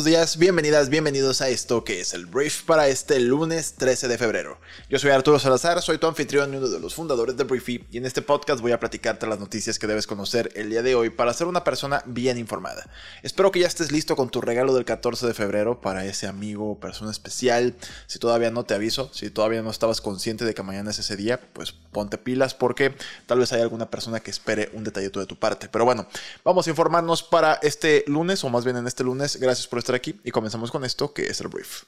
Buenos días, bienvenidas, bienvenidos a esto que es el brief para este lunes 13 de febrero. Yo soy Arturo Salazar, soy tu anfitrión y uno de los fundadores de Briefy y en este podcast voy a platicarte las noticias que debes conocer el día de hoy para ser una persona bien informada. Espero que ya estés listo con tu regalo del 14 de febrero para ese amigo o persona especial. Si todavía no te aviso, si todavía no estabas consciente de que mañana es ese día, pues ponte pilas porque tal vez hay alguna persona que espere un detallito de tu parte. Pero bueno, vamos a informarnos para este lunes o más bien en este lunes. Gracias por estar aquí y comenzamos con esto que es el brief.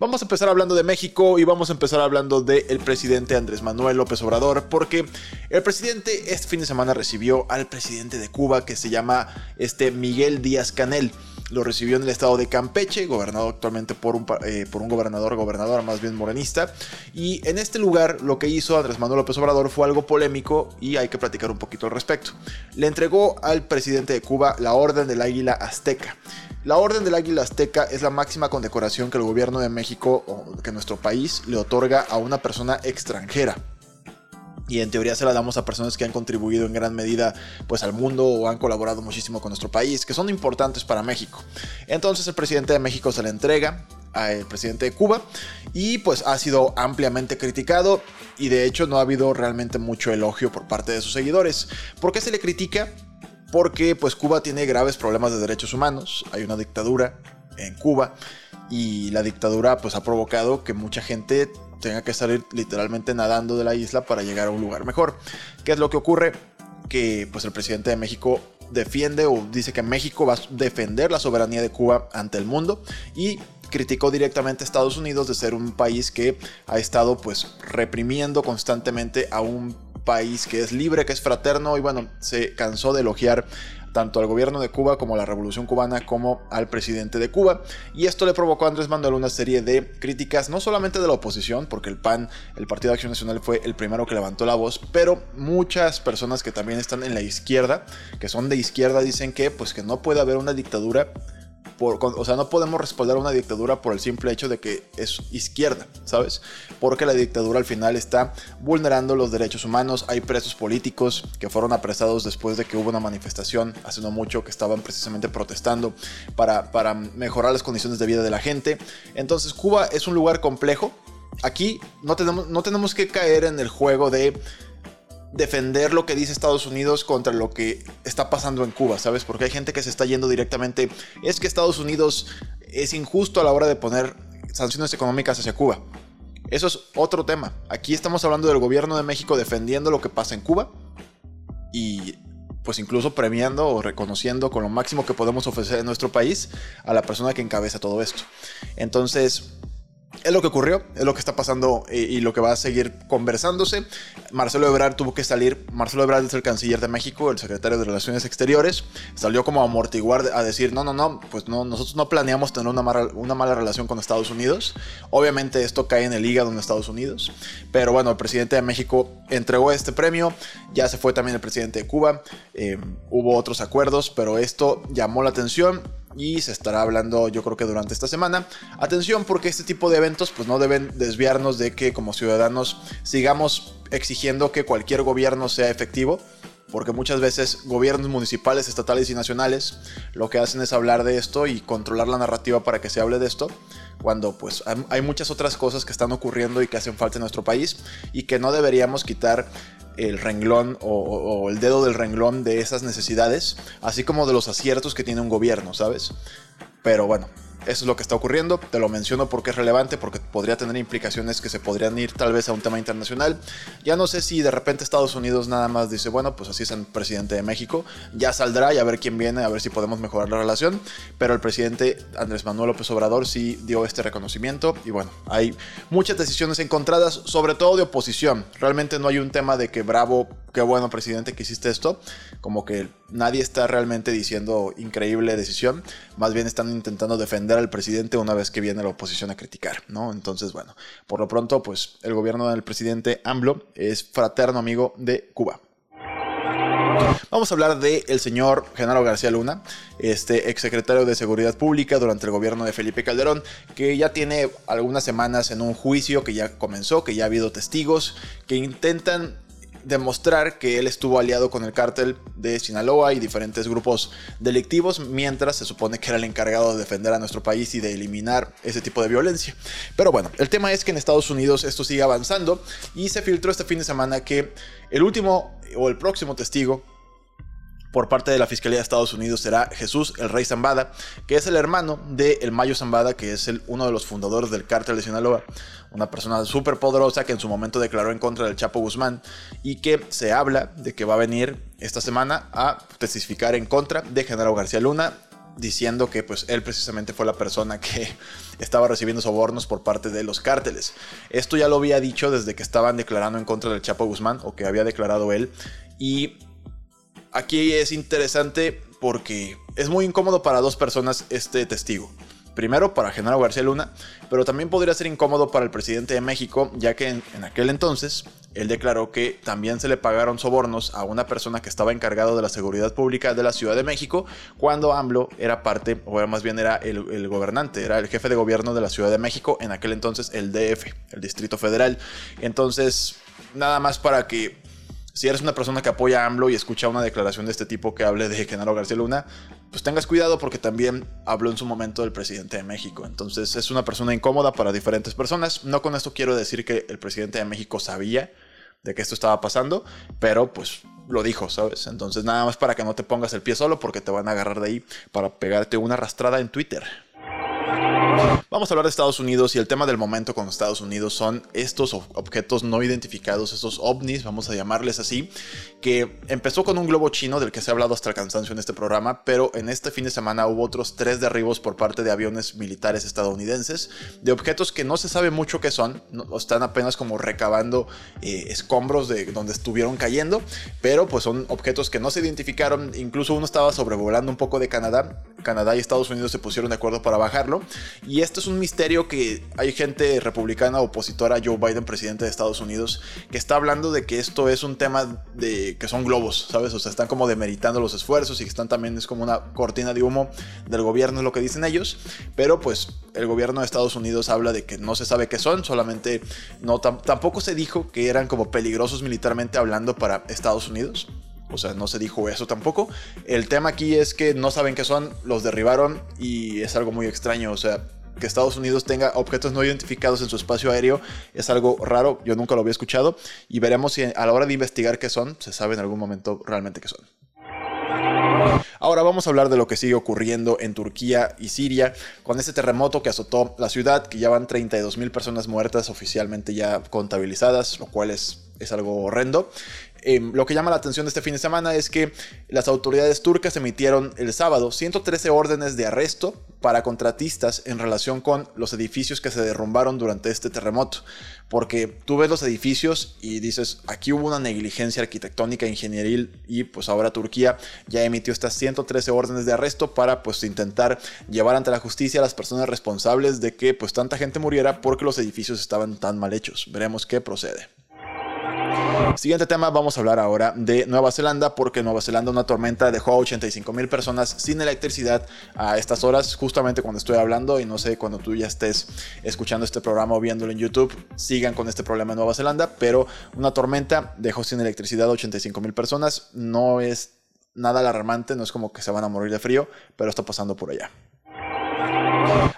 Vamos a empezar hablando de México y vamos a empezar hablando del presidente Andrés Manuel López Obrador, porque el presidente este fin de semana recibió al presidente de Cuba que se llama este Miguel Díaz Canel. Lo recibió en el estado de Campeche, gobernado actualmente por un, eh, por un gobernador, gobernadora más bien morenista. Y en este lugar lo que hizo Andrés Manuel López Obrador fue algo polémico y hay que platicar un poquito al respecto. Le entregó al presidente de Cuba la Orden del Águila Azteca. La Orden del Águila Azteca es la máxima condecoración que el gobierno de México o que nuestro país le otorga a una persona extranjera y en teoría se la damos a personas que han contribuido en gran medida pues al mundo o han colaborado muchísimo con nuestro país, que son importantes para México. Entonces el presidente de México se la entrega al presidente de Cuba y pues ha sido ampliamente criticado y de hecho no ha habido realmente mucho elogio por parte de sus seguidores. ¿Por qué se le critica? Porque pues Cuba tiene graves problemas de derechos humanos, hay una dictadura en Cuba y la dictadura pues ha provocado que mucha gente tenga que salir literalmente nadando de la isla para llegar a un lugar mejor. ¿Qué es lo que ocurre? Que pues el presidente de México defiende o dice que México va a defender la soberanía de Cuba ante el mundo y criticó directamente a Estados Unidos de ser un país que ha estado pues reprimiendo constantemente a un país que es libre, que es fraterno y bueno, se cansó de elogiar tanto al gobierno de Cuba como a la revolución cubana como al presidente de Cuba. Y esto le provocó a Andrés Manuel una serie de críticas, no solamente de la oposición, porque el PAN, el Partido de Acción Nacional, fue el primero que levantó la voz, pero muchas personas que también están en la izquierda, que son de izquierda, dicen que pues que no puede haber una dictadura o sea, no podemos respaldar una dictadura por el simple hecho de que es izquierda, ¿sabes? Porque la dictadura al final está vulnerando los derechos humanos. Hay presos políticos que fueron apresados después de que hubo una manifestación hace no mucho que estaban precisamente protestando para, para mejorar las condiciones de vida de la gente. Entonces, Cuba es un lugar complejo. Aquí no tenemos, no tenemos que caer en el juego de defender lo que dice Estados Unidos contra lo que está pasando en Cuba, ¿sabes? Porque hay gente que se está yendo directamente, es que Estados Unidos es injusto a la hora de poner sanciones económicas hacia Cuba. Eso es otro tema. Aquí estamos hablando del gobierno de México defendiendo lo que pasa en Cuba y pues incluso premiando o reconociendo con lo máximo que podemos ofrecer en nuestro país a la persona que encabeza todo esto. Entonces, es lo que ocurrió, es lo que está pasando y, lo que va a seguir conversándose. Marcelo Ebrard tuvo que salir. Marcelo Ebrard es el canciller de México, el secretario de Relaciones Exteriores. Salió como a amortiguar, a decir: no, no, no, pues no, nosotros no planeamos tener una mala, una mala relación con Estados Unidos. Obviamente, esto cae en el hígado en Estados Unidos. Pero bueno, el presidente de México entregó este premio. Ya se fue también el presidente de Cuba. Eh, hubo otros acuerdos, pero esto llamó la atención y se estará hablando yo creo que durante esta semana. Atención porque este tipo de eventos pues no deben desviarnos de que como ciudadanos sigamos exigiendo que cualquier gobierno sea efectivo. Porque muchas veces gobiernos municipales, estatales y nacionales lo que hacen es hablar de esto y controlar la narrativa para que se hable de esto, cuando pues hay muchas otras cosas que están ocurriendo y que hacen falta en nuestro país y que no deberíamos quitar el renglón o, el dedo del renglón de esas necesidades, así como de los aciertos que tiene un gobierno, ¿sabes? Pero bueno, eso es lo que está ocurriendo. Te lo menciono porque es relevante, porque podría tener implicaciones que se podrían ir tal vez a un tema internacional. Ya no sé si de repente Estados Unidos nada más dice, bueno, pues así es el presidente de México. Ya saldrá y a ver quién viene, a ver si podemos mejorar la relación. Pero el presidente Andrés Manuel López Obrador sí dio este reconocimiento. Y bueno, hay muchas decisiones encontradas, sobre todo de oposición. Realmente no hay un tema de que bravo qué bueno presidente que hiciste esto. Como que nadie está realmente diciendo increíble decisión. Más bien están intentando defender al presidente una vez que viene la oposición a criticar, ¿no? Entonces, bueno, por lo pronto, pues el gobierno del presidente AMLO es fraterno amigo de Cuba. Vamos a hablar del el señor Genaro García Luna, este exsecretario de Seguridad Pública durante el gobierno de Felipe Calderón, que ya tiene algunas semanas en un juicio que ya comenzó, que ya ha habido testigos que intentan demostrar que él estuvo aliado con el cártel de Sinaloa y diferentes grupos delictivos, mientras se supone que era el encargado de defender a nuestro país y de eliminar ese tipo de violencia. Pero bueno, el tema es que en Estados Unidos esto sigue avanzando y se filtró este fin de semana que el último o el próximo testigo por parte de la Fiscalía de Estados Unidos será Jesús el Rey Zambada, que es el hermano de El Mayo Zambada, que es el, uno de los fundadores del cártel de Sinaloa, una persona súper poderosa que en su momento declaró en contra del Chapo Guzmán y que se habla de que va a venir esta semana a testificar en contra de Genaro García Luna, diciendo que pues él precisamente fue la persona que estaba recibiendo sobornos por parte de los cárteles. Esto ya lo había dicho desde que estaban declarando en contra del Chapo Guzmán o que había declarado él y aquí es interesante porque es muy incómodo para dos personas este testigo. Primero para Genaro García Luna, pero también podría ser incómodo para el presidente de México, ya que en, aquel entonces él declaró que también se le pagaron sobornos a una persona que estaba encargado de la seguridad pública de la Ciudad de México cuando AMLO era parte, o más bien era el, el gobernante, era el jefe de gobierno de la Ciudad de México, en aquel entonces el DF, el Distrito Federal. Entonces, nada más para que si eres una persona que apoya a AMLO y escucha una declaración de este tipo que hable de Genaro García Luna, pues tengas cuidado porque también habló en su momento del presidente de México. Entonces es una persona incómoda para diferentes personas. No con esto quiero decir que el presidente de México sabía de que esto estaba pasando, pero pues lo dijo, ¿sabes? Entonces nada más para que no te pongas el pie solo porque te van a agarrar de ahí para pegarte una arrastrada en Twitter. Vamos a hablar de Estados Unidos y el tema del momento con Estados Unidos son estos objetos no identificados, estos ovnis, vamos a llamarles así, que empezó con un globo chino del que se ha hablado hasta el cansancio en este programa, pero en este fin de semana hubo otros tres derribos por parte de aviones militares estadounidenses, de objetos que no se sabe mucho qué son, están apenas como recabando eh, escombros de donde estuvieron cayendo, pero pues son objetos que no se identificaron, incluso uno estaba sobrevolando un poco de Canadá, Canadá y Estados Unidos se pusieron de acuerdo para bajarlo, y esto es un misterio que hay gente republicana opositora a Joe Biden, presidente de Estados Unidos, que está hablando de que esto es un tema de que son globos, ¿sabes? O sea, están como demeritando los esfuerzos y están también es como una cortina de humo del gobierno, es lo que dicen ellos. Pero pues el gobierno de Estados Unidos habla de que no se sabe qué son, solamente no tampoco se dijo que eran como peligrosos militarmente hablando para Estados Unidos. O sea, no se dijo eso tampoco. El tema aquí es que no saben qué son, los derribaron y es algo muy extraño. O sea, que Estados Unidos tenga objetos no identificados en su espacio aéreo es algo raro, yo nunca lo había escuchado y veremos si a la hora de investigar qué son, se sabe en algún momento realmente qué son. Ahora vamos a hablar de lo que sigue ocurriendo en Turquía y Siria con este terremoto que azotó la ciudad, que ya van 32 mil personas muertas oficialmente ya contabilizadas, lo cual es, es algo horrendo. Em, lo que llama la atención de este fin de semana es que las autoridades turcas emitieron el sábado 113 órdenes de arresto para contratistas en relación con los edificios que se derrumbaron durante este terremoto. Porque tú ves los edificios y dices, aquí hubo una negligencia arquitectónica, ingenieril y pues ahora Turquía ya emitió estas 113 órdenes de arresto para pues intentar llevar ante la justicia a las personas responsables de que pues tanta gente muriera porque los edificios estaban tan mal hechos. Veremos qué procede. Siguiente tema, vamos a hablar ahora de Nueva Zelanda, porque Nueva Zelanda una tormenta dejó a 85 mil personas sin electricidad a estas horas, justamente cuando estoy hablando, y no sé, cuando tú ya estés escuchando este programa o viéndolo en YouTube, sigan con este problema en Nueva Zelanda, pero una tormenta dejó sin electricidad a 85 mil personas, no es nada alarmante, no es como que se van a morir de frío, pero está pasando por allá.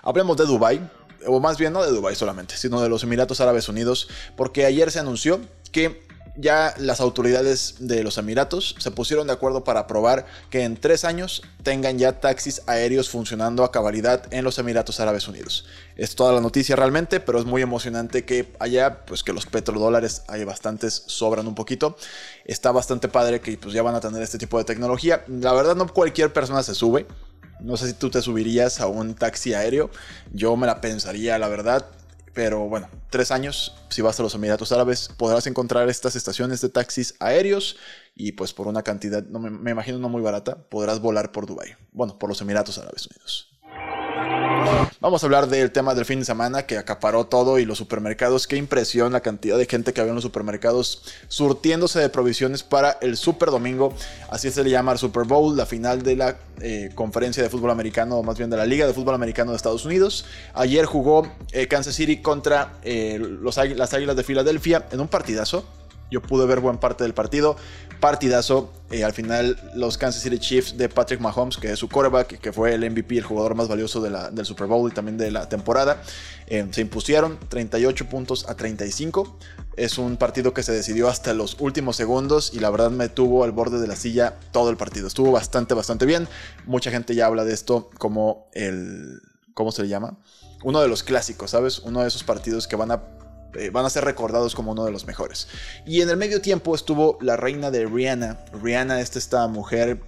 Hablemos de Dubai, o más bien no de Dubai solamente, sino de los Emiratos Árabes Unidos, porque ayer se anunció que ya las autoridades de los Emiratos se pusieron de acuerdo para aprobar que en tres años tengan ya taxis aéreos funcionando a cabalidad en los Emiratos Árabes Unidos. Es toda la noticia realmente, pero es muy emocionante que allá, pues que los petrodólares hay bastantes, sobran un poquito. Está bastante padre que pues ya van a tener este tipo de tecnología. La verdad no cualquier persona se sube. No sé si tú te subirías a un taxi aéreo. Yo me la pensaría, la verdad. Pero bueno, tres años, si vas a los Emiratos Árabes, podrás encontrar estas estaciones de taxis aéreos y pues por una cantidad, no me, me imagino no muy barata, podrás volar por Dubai. Bueno, por los Emiratos Árabes Unidos. Vamos a hablar del tema del fin de semana que acaparó todo y los supermercados. Qué impresión la cantidad de gente que había en los supermercados surtiéndose de provisiones para el Super Domingo. Así se le llama al Super Bowl, la final de la eh, conferencia de fútbol americano, o más bien de la Liga de Fútbol Americano de Estados Unidos. Ayer jugó eh, Kansas City contra eh, los, las Águilas de Filadelfia en un partidazo. Yo pude ver buena parte del partido. Partidazo. Eh, al final, los Kansas City Chiefs de Patrick Mahomes, que es su quarterback, que fue el MVP, el jugador más valioso del Super Bowl y también de la temporada, eh, se impusieron 38 puntos a 35. Es un partido que se decidió hasta los últimos segundos y la verdad me tuvo al borde de la silla todo el partido. Estuvo bastante, bastante bien. Mucha gente ya habla de esto como el. ¿Cómo se le llama? Uno de los clásicos, ¿sabes? Uno de esos partidos que van a eh, van a ser recordados como uno de los mejores. Y en el medio tiempo estuvo la reina de Rihanna. Rihanna es esta mujer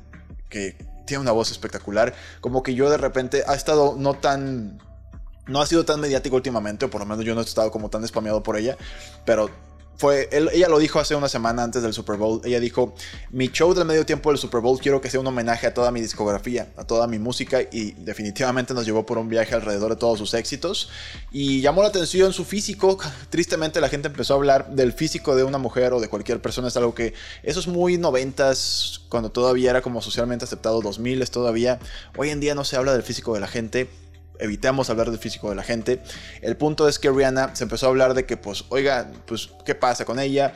que tiene una voz espectacular. Como que yo de repente ha estado no tan... No ha sido tan mediático últimamente, o por lo menos yo no he estado como tan spameado por ella, pero fue, ella lo dijo hace una semana antes del Super Bowl. Ella dijo, mi show del medio tiempo del Super Bowl quiero que sea un homenaje a toda mi discografía, a toda mi música y definitivamente nos llevó por un viaje alrededor de todos sus éxitos. Y llamó la atención su físico. Tristemente la gente empezó a hablar del físico de una mujer o de cualquier persona. Es algo que eso es muy noventas, cuando todavía era como socialmente aceptado, 2000 es todavía. Hoy en día no se habla del físico de la gente evitemos hablar del físico de la gente. El punto es que Rihanna se empezó a hablar de que, pues, oiga, pues, ¿qué pasa con ella?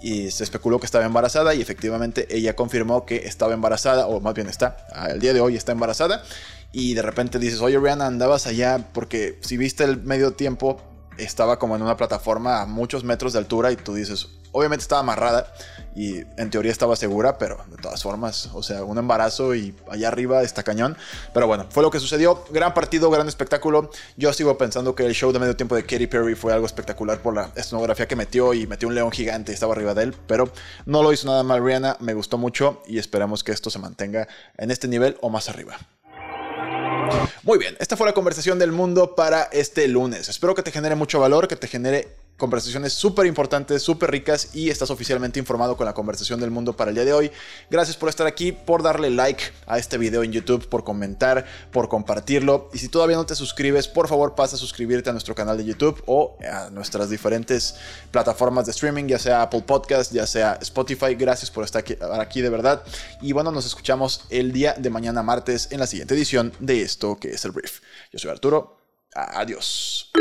Y se especuló que estaba embarazada y efectivamente ella confirmó que estaba embarazada, o más bien está, al día de hoy está embarazada. Y de repente dices, oye Rihanna, andabas allá porque si viste el medio tiempo, estaba como en una plataforma a muchos metros de altura y tú dices, obviamente estaba amarrada y en teoría estaba segura, pero de todas formas, o sea, un embarazo y allá arriba está cañón. Pero bueno, fue lo que sucedió. Gran partido, gran espectáculo. Yo sigo pensando que el show de medio tiempo de Katy Perry fue algo espectacular por la escenografía que metió y metió un león gigante y estaba arriba de él, pero no lo hizo nada mal Rihanna, me gustó mucho y esperamos que esto se mantenga en este nivel o más arriba. Muy bien, esta fue la conversación del mundo para este lunes. Espero que te genere mucho valor, que te genere conversaciones súper importantes, súper ricas y estás oficialmente informado con la conversación del mundo para el día de hoy. Gracias por estar aquí, por darle like a este video en YouTube, por comentar, por compartirlo. Y si todavía no te suscribes, por favor pasa a suscribirte a nuestro canal de YouTube o a nuestras diferentes plataformas de streaming, ya sea Apple Podcast, ya sea Spotify. Gracias por estar aquí, aquí de verdad. Y bueno, nos escuchamos el día de mañana martes en la siguiente edición de esto que es el brief. Yo soy Arturo. Adiós.